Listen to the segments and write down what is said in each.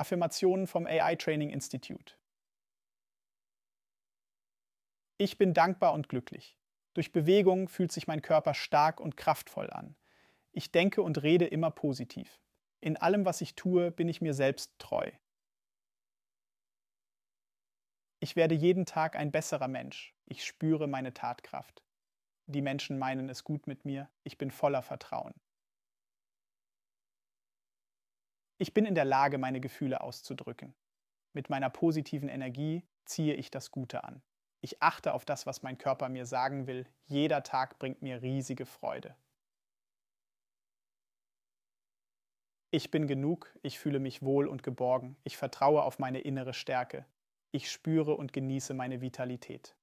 Affirmationen vom AI Training Institute. Ich bin dankbar und glücklich. Durch Bewegung fühlt sich mein Körper stark und kraftvoll an. Ich denke und rede immer positiv. In allem, was ich tue, bin ich mir selbst treu. Ich werde jeden Tag ein besserer Mensch. Ich spüre meine Tatkraft. Die Menschen meinen es gut mit mir. Ich bin voller Vertrauen. Ich bin in der Lage, meine Gefühle auszudrücken. Mit meiner positiven Energie ziehe ich das Gute an. Ich achte auf das, was mein Körper mir sagen will. Jeder Tag bringt mir riesige Freude. Ich bin genug, ich fühle mich wohl und geborgen, ich vertraue auf meine innere Stärke, ich spüre und genieße meine Vitalität.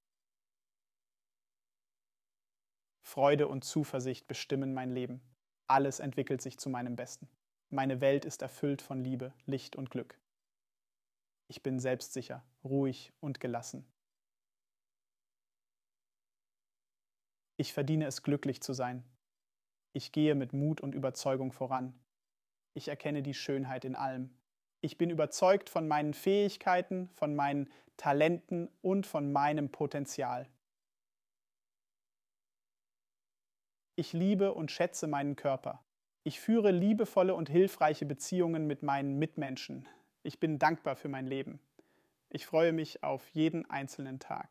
Freude und Zuversicht bestimmen mein Leben. Alles entwickelt sich zu meinem Besten. Meine Welt ist erfüllt von Liebe, Licht und Glück. Ich bin selbstsicher, ruhig und gelassen. Ich verdiene es, glücklich zu sein. Ich gehe mit Mut und Überzeugung voran. Ich erkenne die Schönheit in allem. Ich bin überzeugt von meinen Fähigkeiten, von meinen Talenten und von meinem Potenzial. Ich liebe und schätze meinen Körper. Ich führe liebevolle und hilfreiche Beziehungen mit meinen Mitmenschen. Ich bin dankbar für mein Leben. Ich freue mich auf jeden einzelnen Tag.